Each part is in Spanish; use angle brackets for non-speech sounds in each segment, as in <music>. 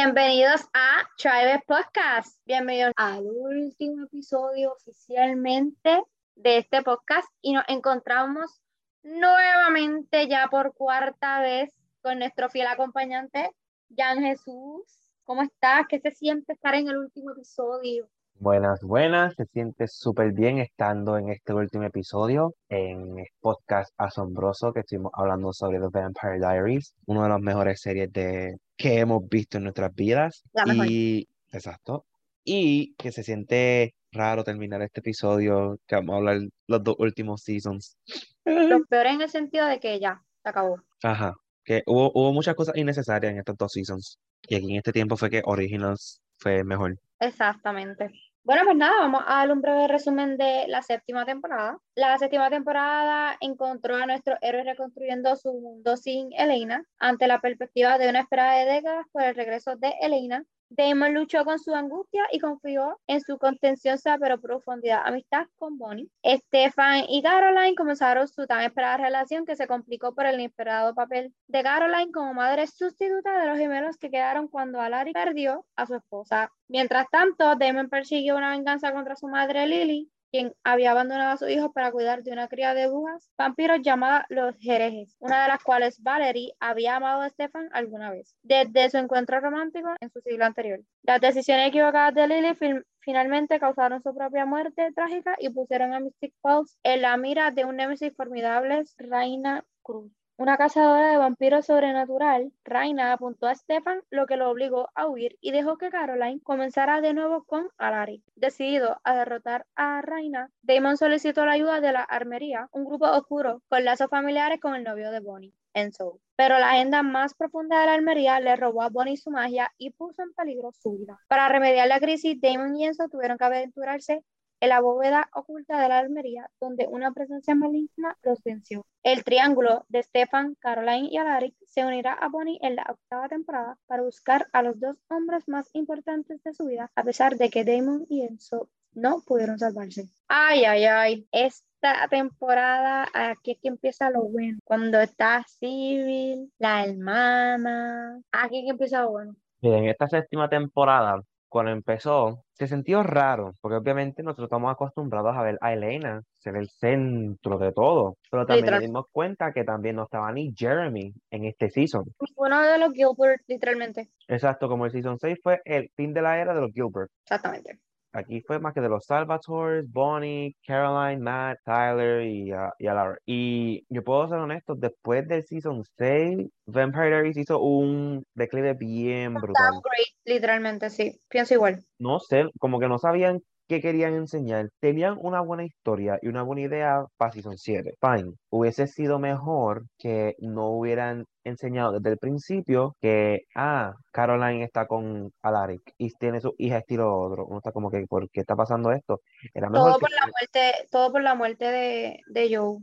Bienvenidos a Tribe Podcast. Bienvenidos al último episodio oficialmente de este podcast y nos encontramos nuevamente ya por cuarta vez con nuestro fiel acompañante, Jan Jesús. ¿Cómo estás? ¿Qué se siente estar en el último episodio? Buenas, buenas, se siente súper bien estando en este último episodio en el podcast asombroso que estuvimos hablando sobre The Vampire Diaries, una de las mejores series de, que hemos visto en nuestras vidas. Y, exacto, y que se siente raro terminar este episodio, que vamos a hablar los dos últimos seasons. Lo peor en el sentido de que ya, se acabó. Ajá, que hubo, hubo muchas cosas innecesarias en estos dos seasons. Y aquí en este tiempo fue que Originals fue mejor. Exactamente. Bueno, pues nada, vamos a dar un breve resumen de la séptima temporada. La séptima temporada encontró a nuestro héroe reconstruyendo su mundo sin Elena ante la perspectiva de una espera de décadas por el regreso de Elena. Damon luchó con su angustia y confió en su contenciosa pero profundidad amistad con Bonnie. Stefan y Caroline comenzaron su tan esperada relación que se complicó por el inesperado papel de Caroline como madre sustituta de los gemelos que quedaron cuando Alaric perdió a su esposa. Mientras tanto, Damon persiguió una venganza contra su madre Lily, quien había abandonado a su hijo para cuidar de una cría de brujas vampiros llamada los Herejes, una de las cuales Valerie había amado a Stefan alguna vez, desde su encuentro romántico en su siglo anterior. Las decisiones equivocadas de Lily fin- finalmente causaron su propia muerte trágica y pusieron a Mystic Falls en la mira de un némesis formidable, Reina Cruz. Una cazadora de vampiros sobrenatural, Raina apuntó a Stefan, lo que lo obligó a huir y dejó que Caroline comenzara de nuevo con Alaric. Decidido a derrotar a Raina, Damon solicitó la ayuda de la armería, un grupo oscuro con lazos familiares con el novio de Bonnie, Enzo. Pero la agenda más profunda de la armería le robó a Bonnie su magia y puso en peligro su vida. Para remediar la crisis, Damon y Enzo tuvieron que aventurarse en la bóveda oculta de la armería, donde una presencia maligna los venció. El triángulo de Stefan, Caroline y Alaric se unirá a Bonnie en la octava temporada para buscar a los dos hombres más importantes de su vida, a pesar de que Damon y Enzo no pudieron salvarse. Ay, ay, ay. Esta temporada, aquí es que empieza lo bueno. Cuando está Civil, la hermana. Aquí es que empieza lo bueno. Y en esta séptima temporada, cuando empezó, se sintió raro, porque obviamente nosotros estamos acostumbrados a ver a Elena ser el centro de todo, pero también nos dimos cuenta que también no estaba ni Jeremy en este season. Uno de los Gilbert, literalmente. Exacto, como el season 6 fue el fin de la era de los Gilbert. Exactamente. Aquí fue más que de los Salvatores, Bonnie, Caroline, Matt, Tyler y, uh, y Alaric. Y yo puedo ser honesto, después del season 6, Vampire Diaries hizo un declive bien brutal. Downgrade, literalmente, sí. Pienso igual. No sé, como que no sabían qué querían enseñar. Tenían una buena historia y una buena idea para Season 7. Fine. Hubiese sido mejor que no hubieran enseñado desde el principio que, ah, Caroline está con Alaric y tiene su hija estilo otro. Uno está como que, ¿por qué está pasando esto? Era mejor Todo que... por la muerte, todo por la muerte de, de Joe.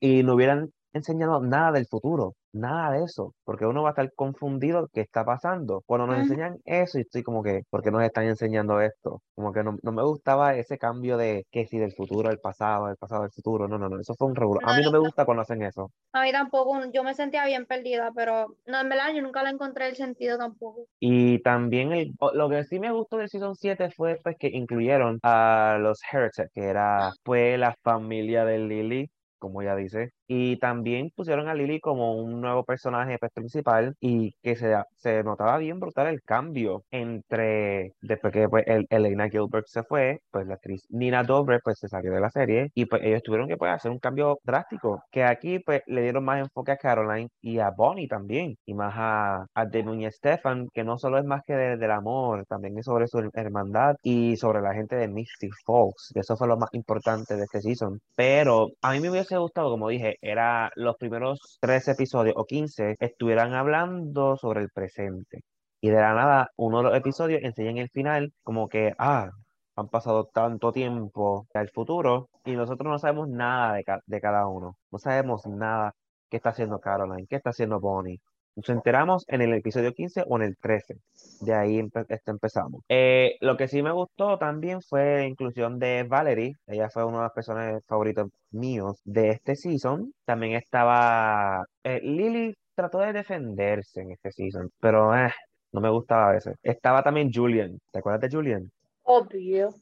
Y no hubieran enseñado nada del futuro, nada de eso, porque uno va a estar confundido qué está pasando. Cuando nos enseñan eso, y estoy como que, ¿por qué nos están enseñando esto? Como que no, no me gustaba ese cambio de que si del futuro al pasado, del pasado al futuro. No, no, no, eso fue un regular. A mí no me gusta cuando hacen eso. A mí tampoco, yo me sentía bien perdida, pero no, en verdad yo nunca le encontré el sentido tampoco. Y también el, lo que sí me gustó del Season 7 fue pues, que incluyeron a los Heretic, que era pues la familia de Lily, como ella dice, y también pusieron a Lily como un nuevo personaje pues, principal y que se, se notaba bien brutal el cambio entre, después que pues, el, Elena Gilbert se fue, pues la actriz Nina Dobrev pues se salió de la serie y pues ellos tuvieron que pues, hacer un cambio drástico, que aquí pues le dieron más enfoque a Caroline y a Bonnie también, y más a, a Damon y Stefan, que no solo es más que de- del amor, también es sobre su hermandad y sobre la gente de Mystic Falls, que eso fue lo más importante de este season. Pero a mí me hubiese gustado, como dije, era los primeros 13 episodios o 15 estuvieran hablando sobre el presente. Y de la nada, uno de los episodios enseña en el final como que, ah, han pasado tanto tiempo al futuro y nosotros no sabemos nada de, ca- de cada uno. No sabemos nada qué está haciendo Caroline, qué está haciendo Bonnie. Nos enteramos en el episodio 15 o en el 13. De ahí empe- este, empezamos. Eh, lo que sí me gustó también fue la inclusión de Valerie. Ella fue uno de los personajes favoritos míos de este season. También estaba eh, Lily trató de defenderse en este season, pero eh, no me gustaba a veces. Estaba también Julian, ¿te acuerdas de Julian? Obvio,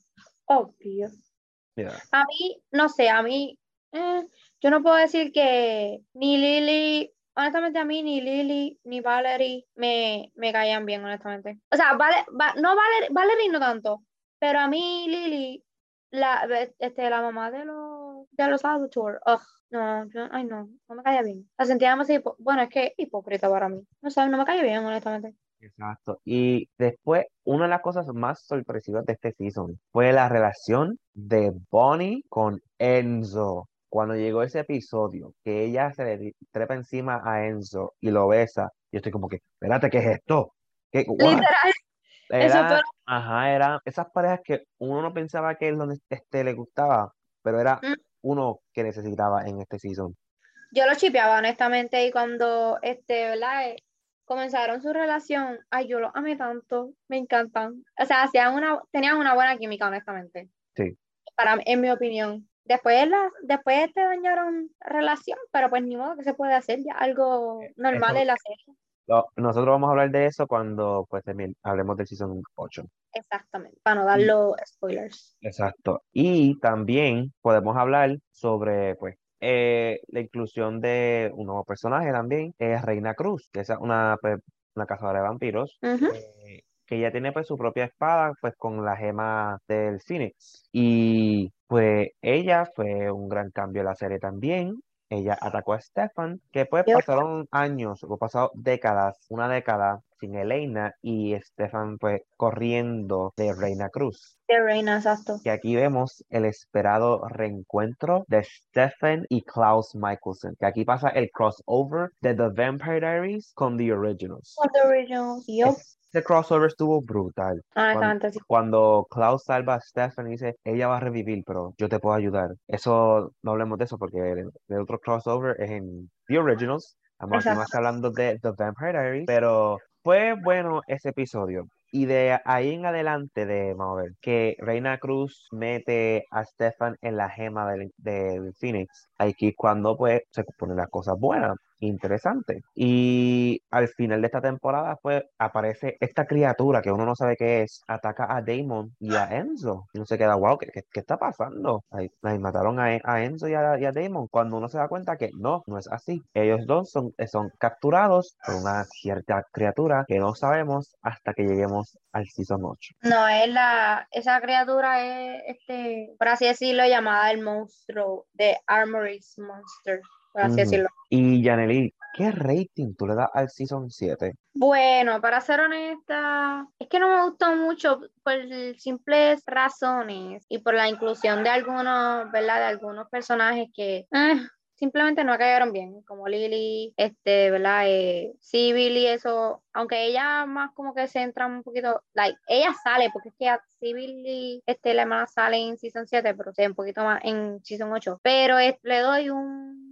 obvio. Mira, A mí, no sé, a mí, eh, yo no puedo decir que ni Lily, honestamente a mí ni Lily ni Valerie me, me caían bien, honestamente. O sea, vale, va- no Valerie, Valerie no tanto, pero a mí Lily, la, este, la mamá de los, de los Adults, ugh, no, yo- ay no, no me caía bien. La sentía hipo- bueno, es que hipócrita para mí. No sé, no me caía bien, honestamente. exacto. Y después, una de las cosas más sorpresivas de este season fue la relación de Bonnie con Enzo. Cuando llegó ese episodio, que ella se le trepa encima a Enzo y lo besa, yo estoy como que, espérate, ¿qué es esto? ¿Qué? Literal, eso Era, fue- ajá, era esas parejas que uno no pensaba que él donde este le gustaba, pero era Mm. uno que necesitaba en este season. Yo lo chipeaba, honestamente, y cuando, este, ¿verdad? Eh, Comenzaron su relación, ay, yo los amé tanto, me encantan. O sea, hacían una, tenían una buena química, honestamente. Sí. Para en mi opinión. Después, la, después te dañaron relación, pero pues ni modo que se puede hacer, ya algo normal Eso- en la serie. Lo- nosotros vamos a hablar de eso cuando pues también hablemos del season 8. Exactamente, para no dar los spoilers. Exacto. Y también podemos hablar sobre pues eh, la inclusión de un nuevo personaje también, es Reina Cruz, que es una, pues, una cazadora de vampiros. Eh, que ya tiene pues su propia espada pues con la gema del Phoenix y pues ella fue un gran cambio en la serie también ella atacó a Stefan que pues Yep. pasaron años o pasado décadas una década sin Elena y Stefan pues corriendo de Reina Cruz De Reina, exacto. que aquí vemos el esperado reencuentro de Stefan y Klaus Michelson que aquí pasa el crossover de The Vampire Diaries con The Originals Con The Originals. Yup. Ese crossover estuvo brutal Honestamente, sí. cuando Klaus salva a Stefan y dice, ella va a revivir, pero yo te puedo ayudar. Eso, no hablemos de eso porque el, el otro crossover es en The Originals. Estamos más hablando de The Vampire Diaries, pero fue bueno ese episodio. Y de ahí en adelante, de, vamos a ver, que Reina Cruz mete a Stefan en la gema del, del Phoenix. Aquí cuando pues se ponen las cosas buenas, interesantes. Y al final de esta temporada pues aparece esta criatura que uno no sabe qué es, ataca a Damon y a Enzo. Y uno se queda, wow, ¿qué, qué, qué está pasando? Ahí, ahí mataron a, a Enzo y a, y a Damon. Cuando uno se da cuenta que no, no es así. Ellos dos son, son capturados por una cierta criatura que no sabemos hasta que lleguemos al Season 8. No, es la, esa criatura es, este, por así decirlo, llamada el monstruo de Armory's Monster, por así Ujú. decirlo. Y Yaneli, ¿qué rating tú le das al Season 7? Bueno, para ser honesta, es que no me gustó mucho por simples razones y por la inclusión de algunos, ¿verdad? De algunos personajes que eh, simplemente no cayeron bien, como Lily, este, ¿verdad? Eh, Civil y eso, aunque ella más como que se entra un poquito, like, ella sale, porque es que a Civil y este, la hermana sale en Season 7, pero se ve un poquito más en Season 8, pero es- le doy un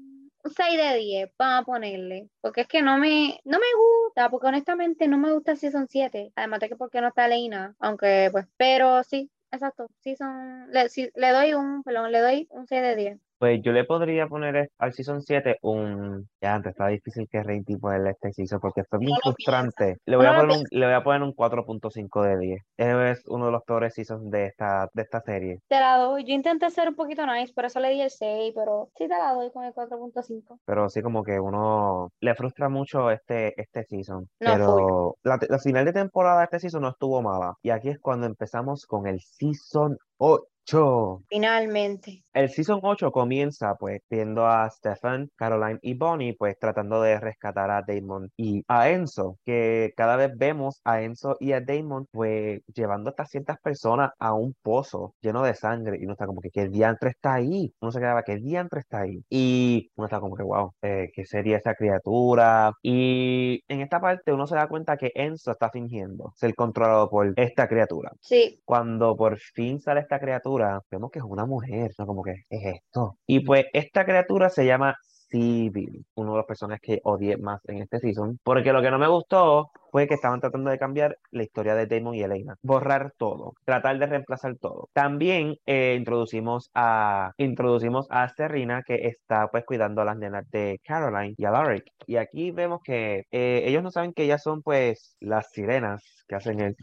un 6 de 10, vamos a ponerle. Porque es que no me, no me gusta, porque honestamente no me gusta el Season 7. Además de que porque no está Leina, aunque pues, pero sí, exacto. Season, le, sí, le doy un, perdón, le doy un 6 de 10. Pues yo le podría poner es- al Season 7 un... Ya antes está difícil que rating ponerle este season porque fue bien lo frustrante. Le voy a Uno lo poner un, le voy a poner un 4.5 de 10. Ese es uno de los peores seasons de esta, de esta serie. Te la doy. Yo intenté ser un poquito nice, por eso le di el 6, pero sí te la doy con el 4.5. Pero sí como que uno le frustra mucho este, este season. No, Pero la, te- la final de temporada de este season no estuvo mala. Y aquí es cuando empezamos con el Season 8. Finalmente. El Season 8 comienza pues viendo a Stefan, Caroline y Bonnie pues tratando de rescatar a Damon y a Enzo, que cada vez vemos a Enzo y a Damon pues llevando a estas ciertas personas a un pozo lleno de sangre y uno está como que ¿qué diantre está ahí? Uno se quedaba ¿qué diantre está ahí? Y uno está como que wow, eh, ¿qué sería esa criatura? Y en esta parte uno se da cuenta que Enzo está fingiendo ser controlado por esta criatura. Sí, Cuando por fin sale esta criatura, vemos que es una mujer, ¿no? Como que es esto. Y pues esta criatura se llama Civil, uno de los personajes que odié más en este season, porque lo que no me gustó fue que estaban tratando de cambiar la historia de Damon y Elena, borrar todo, tratar de reemplazar todo. También eh, introducimos a introducimos a Serena que está pues cuidando a las nenas de Caroline y a Alaric. Y aquí vemos que eh, ellos no saben que ellas son pues las sirenas que hacen el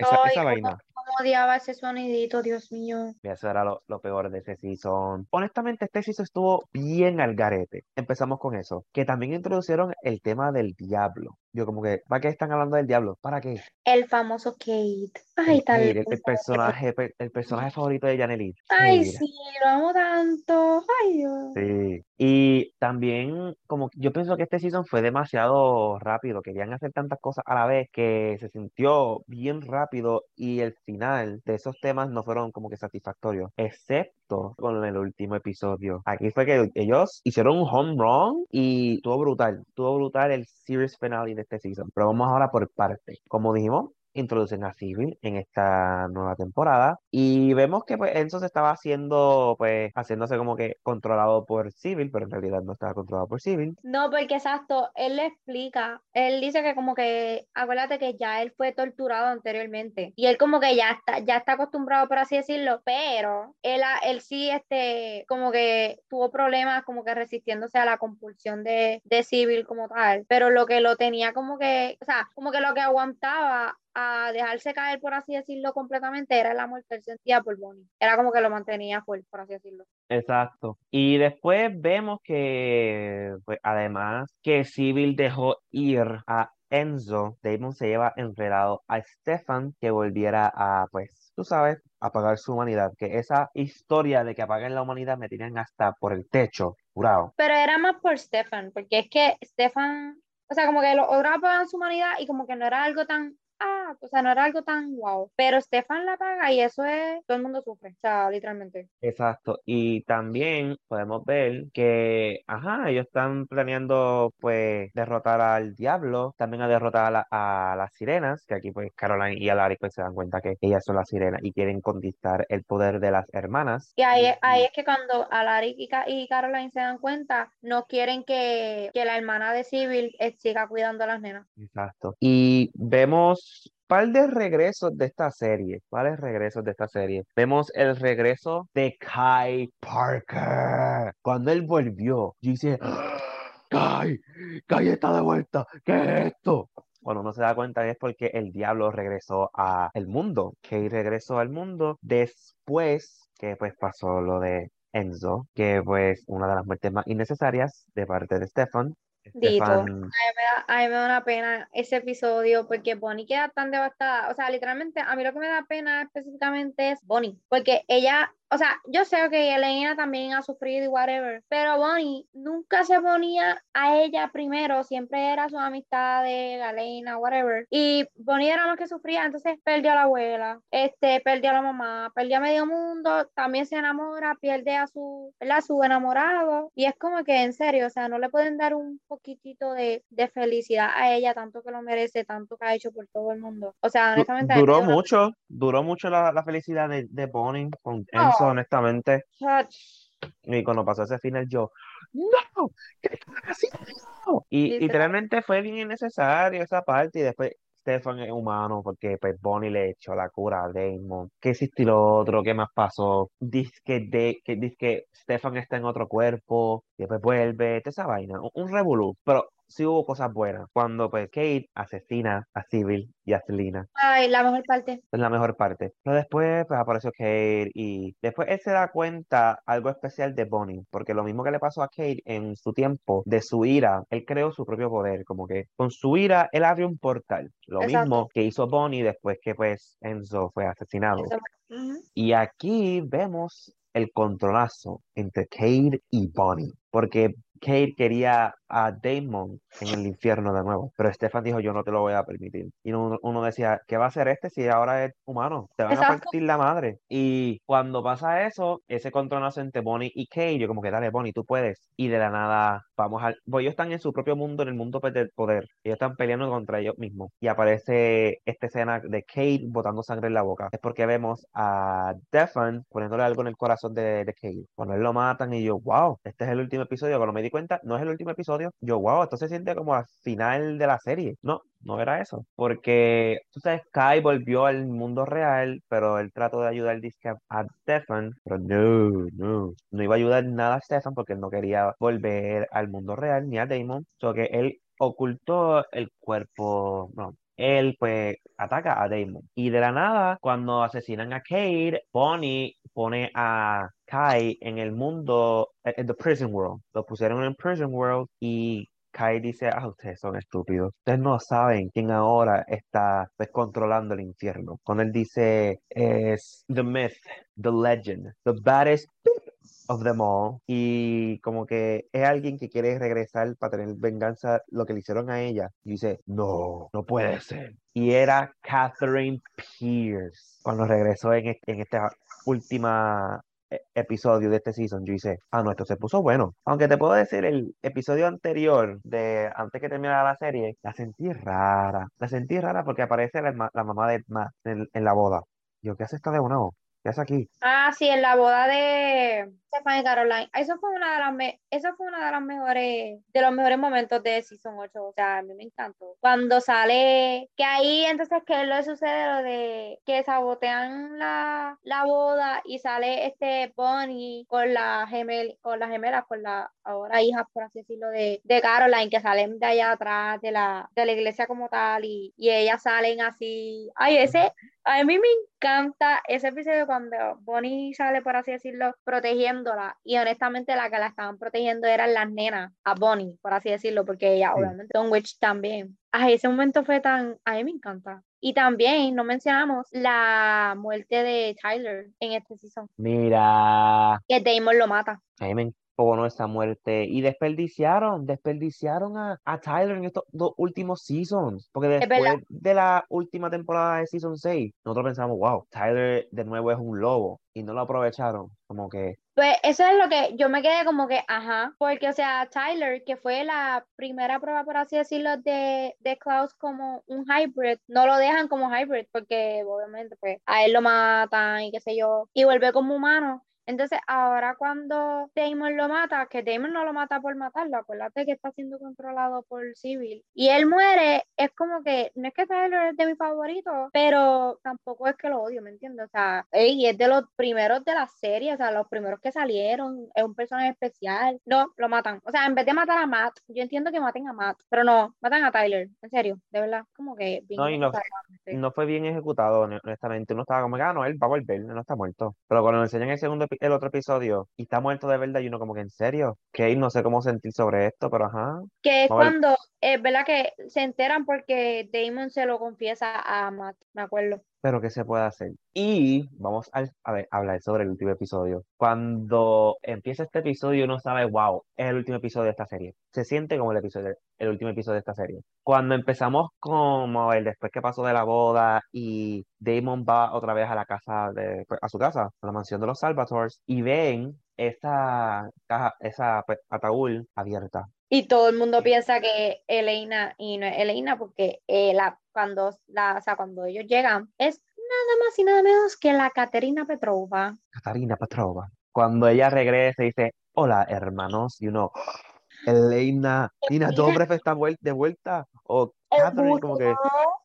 esa, Ay, esa vaina. cómo odiaba ese sonidito, Dios mío. Y eso era lo, lo peor de ese season. Honestamente, este season estuvo bien al garete. Empezamos con eso. Que también introducieron el tema del diablo. Yo como que, ¿para qué están hablando del diablo? ¿Para qué? El famoso Kate. Ay, El, Kate, el- personaje, pe- el personaje favorito de Janelit. Ay, sí, lo amo tanto. Ay, Dios. Sí. Y también, como yo pienso que este season fue demasiado rápido, querían hacer tantas cosas a la vez que se sintió bien rápido y el final de esos temas no fueron como que satisfactorios, excepto con el último episodio. Aquí fue que ellos hicieron un home run y estuvo brutal, estuvo brutal el series finale este season. Pero vamos ahora por parte. Como dijimos, introducen a Civil en esta nueva temporada y vemos que pues Enzo se estaba haciendo pues haciéndose como que controlado por Civil, pero en realidad no estaba controlado por Civil. No, porque exacto, él le explica, él dice que como que, acuérdate que ya él fue torturado anteriormente y él como que ya está, ya está acostumbrado, por así decirlo, pero él, a- él sí, este, como que tuvo problemas como que resistiéndose a la compulsión de, de Civil como tal, pero lo que lo tenía como que, o sea, como que lo que aguantaba a dejarse caer, por así decirlo, completamente, era el amor que él sentía por Bonnie, era como que lo mantenía fuerte, por así decirlo. Exacto. Y después vemos que, pues, además que Civil dejó ir a Enzo, Damon se lleva enredado a Stefan que volviera a, pues, tú sabes, apagar su humanidad. Que esa historia de que apaguen la humanidad me tienen hasta por el techo, jurado. Pero era más por Stefan, porque es que Stefan, o sea, como que los otros apagan su humanidad y como que no era algo tan, ah, o sea, no era algo tan wow. Pero Stefan la apaga y eso es, todo el mundo sufre, o sea, literalmente. Exacto. Y también podemos ver que, ajá, ellos están planeando, pues, derrotar al diablo, también a derrotar a, la- a las sirenas, que aquí, pues, Caroline y Alaric, pues, se dan cuenta que ellas son las sirenas y quieren conquistar el poder de las hermanas. Y ahí, ahí es que cuando Alaric y, y Caroline se dan cuenta, no quieren que, que la hermana de Civil eh, siga cuidando a las nenas. Exacto. Y vemos par de regresos de esta serie. ¿Cuáles regresos de esta serie? Vemos el regreso de Kai Parker. Cuando él volvió, yo "¡Ah! <gasps> Kai, Kai está de vuelta. ¿Qué es esto? Cuando uno se da cuenta es porque el diablo regresó al mundo. Kai regresó al mundo después que pues pasó lo de Enzo, que pues una de las muertes más innecesarias de parte de Stefan. Dito. Stefan me da- a mí me da una pena ese episodio porque Bonnie queda tan devastada. O sea, literalmente, a mí lo que me da pena específicamente es Bonnie, porque ella, o sea, yo sé que Elena también ha sufrido y whatever, pero Bonnie nunca se ponía a ella primero, siempre era su amistad de Elena, whatever. Y Bonnie era lo que sufría, entonces perdió a la abuela, este, perdió a la mamá, perdió a medio mundo, también se enamora, pierde a su, ¿verdad? su enamorado, y es como que en serio, o sea, no le pueden dar un poquitito de, de felicidad a ella, tanto que lo merece, tanto que ha hecho por todo el mundo. O sea, honestamente, a Duró mucho, duró mucho la, la felicidad de, de Bonnie con No. Honestamente. Y cuando pasó ese final, yo, ¡No! ¿Qué haciendo? Y Literal. literalmente fue bien innecesario esa parte. Y después Stefan es humano porque pues Bonnie le echó la cura a Damon. ¿Qué y lo otro? ¿Qué más pasó? Dice que, de, que, dice que Stefan está en otro cuerpo. Y después vuelve. Toda esa vaina. Un, un revolú. Pero sí hubo cosas buenas. Cuando pues Kate asesina a Civil y a Selena. Ay, la mejor parte. Es la mejor parte. Pero después pues apareció Kate y después él se da cuenta algo especial de Bonnie, porque lo mismo que le pasó a Kate en su tiempo de su ira, él creó su propio poder, como que con su ira él abrió un portal. Lo Exacto. mismo que hizo Bonnie después que pues Enzo fue asesinado. Y aquí vemos el controlazo entre Kate y Bonnie, porque Kate quería a Damon en el infierno de nuevo. Pero Stefan dijo, yo no te lo voy a permitir. Y uno, uno decía, ¿qué va a hacer este si ahora es humano? Te van a Exacto. partir la madre. Y cuando pasa eso, ese contronazo entre Bonnie y Kate, yo como que dale, Bonnie, tú puedes. Y de la nada, vamos al... Pues ellos están en su propio mundo, en el mundo del poder. Ellos están peleando contra ellos mismos. Y aparece esta escena de Kate botando sangre en la boca. Es porque vemos a Stefan poniéndole algo en el corazón de, de Kate. Cuando él lo matan y yo, wow, este es el último episodio. Cuando me cuenta, no es el último episodio. Yo, wow, esto se siente como al final de la serie. No, no era eso. Porque, tú sabes, Kai volvió al mundo real, pero él trató de ayudar a Stefan, pero no, no, no iba a ayudar nada a Stefan porque él no quería volver al mundo real ni a Damon. So que él ocultó el cuerpo, no, él pues ataca a Damon. Y de la nada, cuando asesinan a Kate, Bonnie pone a Kai en el mundo, eh, en the prison world. Lo pusieron en prison world y Kai dice, ah, ustedes son estúpidos. Ustedes no saben quién ahora está pues, controlando el infierno. Cuando él dice, es the myth, the legend, the baddest of them all. Y como que es alguien que quiere regresar para tener venganza lo que le hicieron a ella. Y dice, no, no puede ser. Y era Catherine Pierce. Cuando regresó en, este- en esta última e- episodio de este season, yo hice, ah, no, esto se puso bueno. Aunque te puedo decir, el episodio anterior, de antes que terminara la serie, la sentí rara. La sentí rara porque aparece la, ma- la mamá de Matt en, en la boda. Yo, ¿qué hace esta de nuevo? ¿Qué hace aquí? Ah, sí, en la boda de Stefan y Caroline. Eso fue una de las me- eso fue una de las mejores, de los mejores momentos de Season 8. O sea, a mí me encantó. Cuando sale, que ahí entonces que lo sucede lo de que sabotean la, la boda y sale este Bonnie con la gemel, con las gemelas, con la ahora hijas, por así decirlo, de, de Caroline, que salen de allá atrás de la, de la iglesia como tal, y, y ellas salen así. Ay, ese, a mí me encanta ese episodio cuando Bonnie sale, por así decirlo, protegiéndola. Y honestamente la que la estaban protegiendo eran las nenas, a Bonnie, por así decirlo, porque ella Sí. obviamente Don Witch también. Ay, ese momento fue tan, a mí me encanta. Y también no mencionamos la muerte de Tyler en este season, Mira, que Damon lo mata. a mí me encojonó esa muerte. Y desperdiciaron, desperdiciaron a, a Tyler en estos dos últimos seasons. Porque después de la última temporada de Season 6, nosotros pensamos, wow, Tyler de nuevo es un lobo. Y no lo aprovecharon. Como que, Pues eso es lo que yo me quedé como que, ajá, porque o sea, Tyler, que fue la primera prueba, por así decirlo, de, de Klaus como un hybrid, no lo dejan como hybrid porque obviamente pues a él lo matan y qué sé yo, y vuelve como humano. Entonces, ahora cuando Damon lo mata, que Damon no lo mata por matarlo, acuérdate que está siendo controlado por Civil, y él muere, es como que, no es que Tyler es de mis favoritos, pero tampoco es que lo odio, ¿me entiendes? O sea, ey, es de los primeros de la serie, o sea, los primeros que salieron, es un personaje especial. No, lo matan. O sea, en vez de matar a Matt, yo entiendo que maten a Matt, pero no, matan a Tyler, en serio, de verdad, como que bien No, y no- no fue bien ejecutado, hon- honestamente. Uno estaba como, ah, no, él va a volver, no está muerto. Pero cuando le enseñan el segundo, epi- el otro episodio y está muerto de verdad, y uno como que, ¿en serio? Que no sé cómo sentir sobre esto, pero ajá. Que es cuando, es verdad que se enteran porque Damon se lo confiesa a Matt, me acuerdo. Pero ¿qué se puede hacer? Y vamos a, hablar sobre el último episodio. Cuando empieza este episodio, uno sabe, wow, es el último episodio de esta serie. Se siente como el episodio, el último episodio de esta serie. Cuando empezamos como el después que pasó de la boda y Damon va otra vez a la casa de, a su casa, a la mansión de los Salvatores, y ven esa caja, esa pues, ataúd abierta. Y todo el mundo piensa que Elena, y no es Elena, porque eh, la, cuando, la, o sea, cuando ellos llegan, es nada más y nada menos que la Caterina Petrova. Katarina Petrova. Cuando ella regresa dice, hola hermanos, y uno, Elena, Nina. Dobrev está vuel- de vuelta, o Catherine, como que,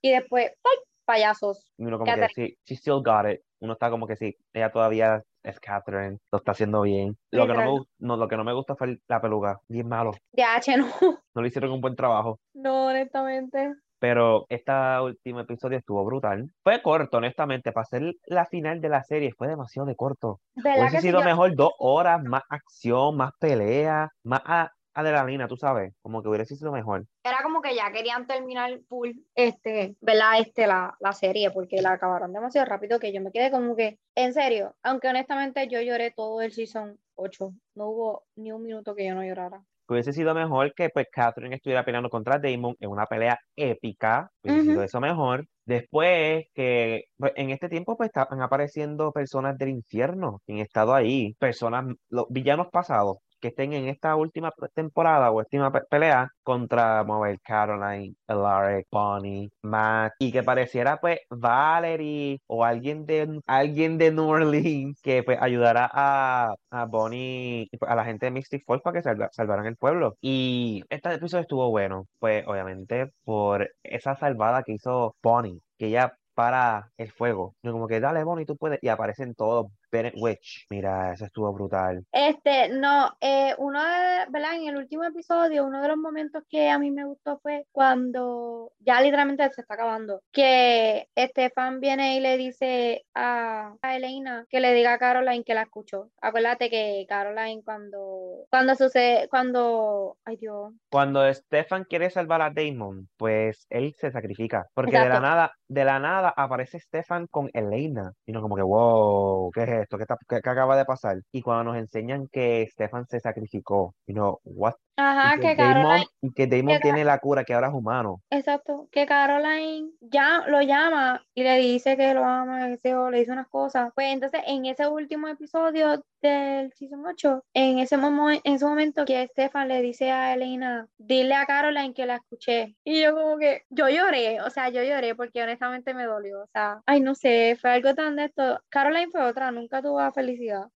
Y después, ¡ay! payasos. y uno como que, Catherine. sí, she still got it, uno está como que sí, ella todavía es Catherine, lo está haciendo bien. Lo que no me, no, lo que no me gusta fue la peluca, bien malo, De H, no. <laughs> no le hicieron un buen trabajo. No, honestamente. Pero este último episodio estuvo brutal. Fue corto, honestamente, para ser la final de la serie fue demasiado de corto. ¿Verdad Hubiese sido Yo- mejor dos horas, más acción, más pelea, más a- adrenalina, tú sabes, como que hubiese sido mejor. Era como que ya querían terminar full, este, ¿verdad? Este, la, la serie, porque la acabaron demasiado rápido que yo me quedé como que, en serio, aunque honestamente yo lloré todo el season 8, no hubo ni un minuto que yo no llorara. hubiese sido mejor que pues Catherine estuviera peleando contra Damon en una pelea épica, hubiese sido eso mejor. Después que pues, en este tiempo pues están apareciendo personas del infierno que han estado ahí, personas, los villanos pasados, que estén en esta última temporada o última pelea contra Mobile Caroline, Alaric, Bonnie, Matt, y que pareciera pues Valerie o alguien de alguien de New Orleans que pues ayudara a, a Bonnie, pues, a la gente de Mystic Falls para que salvaran el pueblo. Y este episodio estuvo bueno, pues obviamente por esa salvada que hizo Bonnie, que ella para el fuego. como que dale, Bonnie, tú puedes. Y aparecen todos Bennett Witch. Mira, eso estuvo brutal. Este, no, eh, uno de, ¿verdad? En el último episodio, uno de los momentos que a mí me gustó fue cuando ya literalmente se está acabando. Que Estefan viene y le dice a, a Elena que le diga a Caroline que la escuchó. Acuérdate que Caroline cuando, cuando sucede, cuando, ay Dios. Cuando Stefan quiere salvar a Damon, pues él se sacrifica. Porque de la nada, de la nada aparece Stefan con Elena. Y no como que, wow, ¿qué es esto? ¿Qué, acaba de pasar? Y cuando nos enseñan que Stefan se sacrificó, y no, what? Ajá, que, Damon, y que Damon tiene la cura, que ahora es humano. Exacto, que Caroline ya lo llama y le dice que lo ama, que le dice unas cosas. Pues entonces en ese último episodio del season 8, en ese, en ese momento que Stefan le dice a Elena, dile a Caroline que la escuché. Y yo como que, yo lloré, o sea, yo lloré porque honestamente me dolió, o sea, ay, no sé, fue algo tan de esto. Caroline fue otra, nunca tuvo felicidad.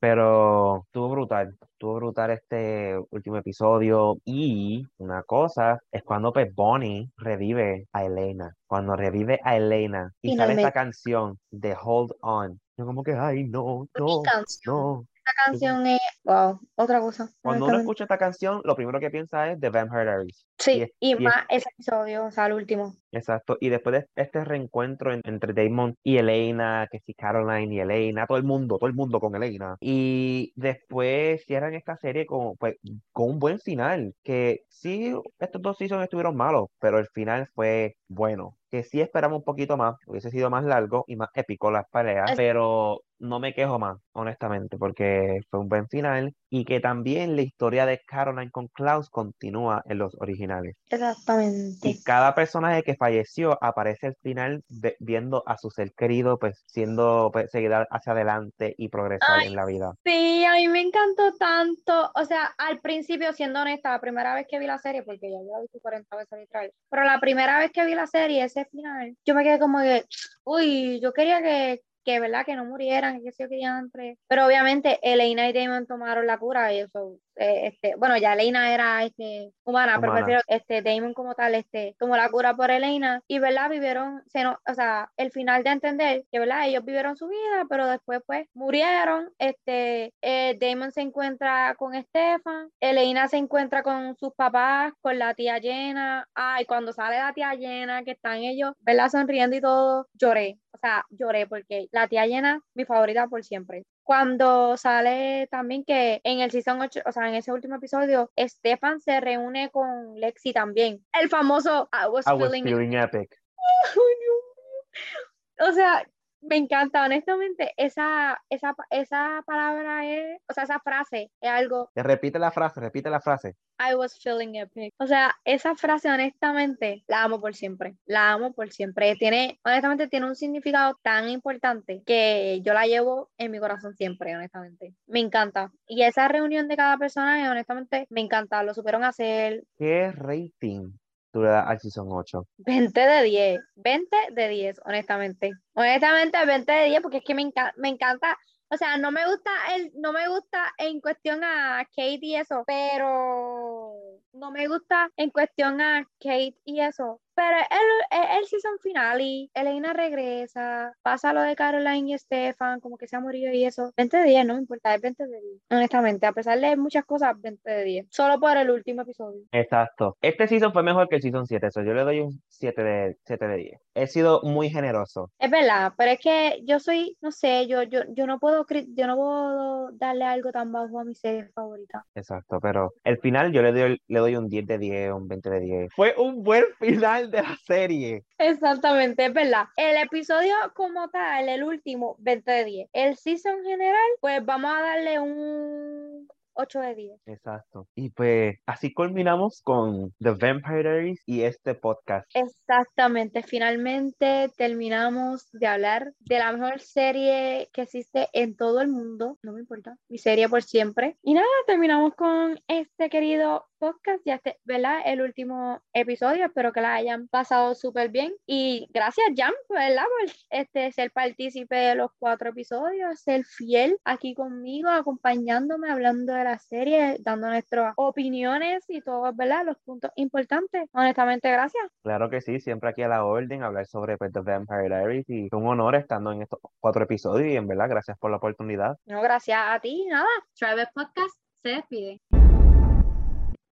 Pero estuvo brutal, estuvo brutal este último episodio y una cosa es cuando pues Bonnie revive a Elena, cuando revive a Elena y sale esa canción de Hold On, yo como que, ay, no, no, no. Esta canción es, wow, otra cosa. Cuando uno escucha esta canción, lo primero que piensa es de Vampire Diaries. Sí, y, más ese episodio, o sea, el último. Exacto, y después de este reencuentro entre Damon y Elena, que si Caroline y Elena, todo el mundo, todo el mundo con Elena. Y después cierran esta serie con, pues, con un buen final, que sí, estos dos seasons estuvieron malos, pero el final fue bueno que sí esperamos un poquito más, hubiese sido más largo y más épico las peleas, pero no me quejo más, honestamente, porque fue un buen final y que también la historia de Caroline con Klaus continúa en los originales. Exactamente. Y cada personaje que falleció aparece al final viendo a su ser querido, pues siendo pues, seguida hacia adelante y progresar en la vida. Sí, a mí me encantó tanto, o sea, al principio, siendo honesta, la primera vez que vi la serie, porque ya había visto 40 veces literal, pero la primera vez que vi la serie, ese final, yo me quedé como de, uy, yo quería que, que, ¿verdad? Que no murieran, que se querían entre... Pero obviamente Elena y Damon tomaron la cura y eso eh, este, bueno, ya Elena era este, humana, pero prefiero este, Damon como tal, este, como la cura por Elena, y verdad, vivieron, se no, o sea, el final de entender que verdad, ellos vivieron su vida, pero después pues murieron, este, eh, Damon se encuentra con Stefan, Elena se encuentra con sus papás, con la tía llena, ay, cuando sale la tía llena, que están ellos, ¿verdad? Sonriendo y todo, lloré, o sea, lloré porque la tía llena, mi favorita por siempre cuando sale también que en el season 8, o sea, en ese último episodio, Stefan se reúne con Lexi también. El famoso I was, feeling, epic. <laughs> o sea, me encanta, honestamente, esa, esa, esa palabra es, o sea, esa frase es algo. Repite la frase, repite la frase. I was feeling epic. O sea, esa frase, honestamente, la amo por siempre. La amo por siempre. Tiene, honestamente, tiene un significado tan importante que yo la llevo en mi corazón siempre, honestamente. Me encanta. Y esa reunión de cada persona, honestamente, me encanta. Lo supieron hacer. ¿Qué rating tú le das al Season 8? 20 de 10. 20 de 10, honestamente. Honestamente, 20 de 10 porque es que me, me encanta o sea, no me gusta el, no me gusta en cuestión a Kate y eso, pero no me gusta en cuestión a Kate y eso, pero el, el season final y Elena regresa, pasa lo de Caroline y Stefan, como que se ha morido y eso. 20 de 10, no me importa, es 20 de 10. Honestamente, a pesar de muchas cosas, 20 de 10. Solo por el último episodio. Exacto. Este season fue mejor que el season 7, eso yo le doy un 7 de, 7 de 10. He sido muy generoso. Es verdad, pero es que yo soy, no sé, yo, yo, yo no puedo yo no puedo darle algo tan bajo a mi serie favorita. Exacto, pero el final yo le doy, le doy un 10 de 10, un 20 de 10. Fue un buen final de la serie. Exactamente, es verdad. El episodio como tal, el último, 20 de 10. El season general, pues vamos a darle un 8 de 10. Exacto. Y pues así culminamos con The Vampire Diaries y este podcast. Exactamente, finalmente terminamos de hablar de la mejor serie que existe en todo el mundo, no me importa, mi serie por siempre. Y nada, terminamos con este querido podcast, ya este, ¿verdad? El último episodio, espero que la hayan pasado súper bien. Y gracias, Jan, ¿verdad? Por este, ser partícipe de los cuatro episodios, ser fiel aquí conmigo, acompañándome, hablando de la serie, dando nuestras opiniones y todos, ¿verdad? Los puntos importantes. Honestamente, gracias. Claro que sí, siempre aquí a la orden, hablar sobre pues, The Vampire Diaries y fue un honor estando en estos cuatro episodios y en verdad, gracias por la oportunidad. No, gracias a ti, nada. Travis Podcast se despide.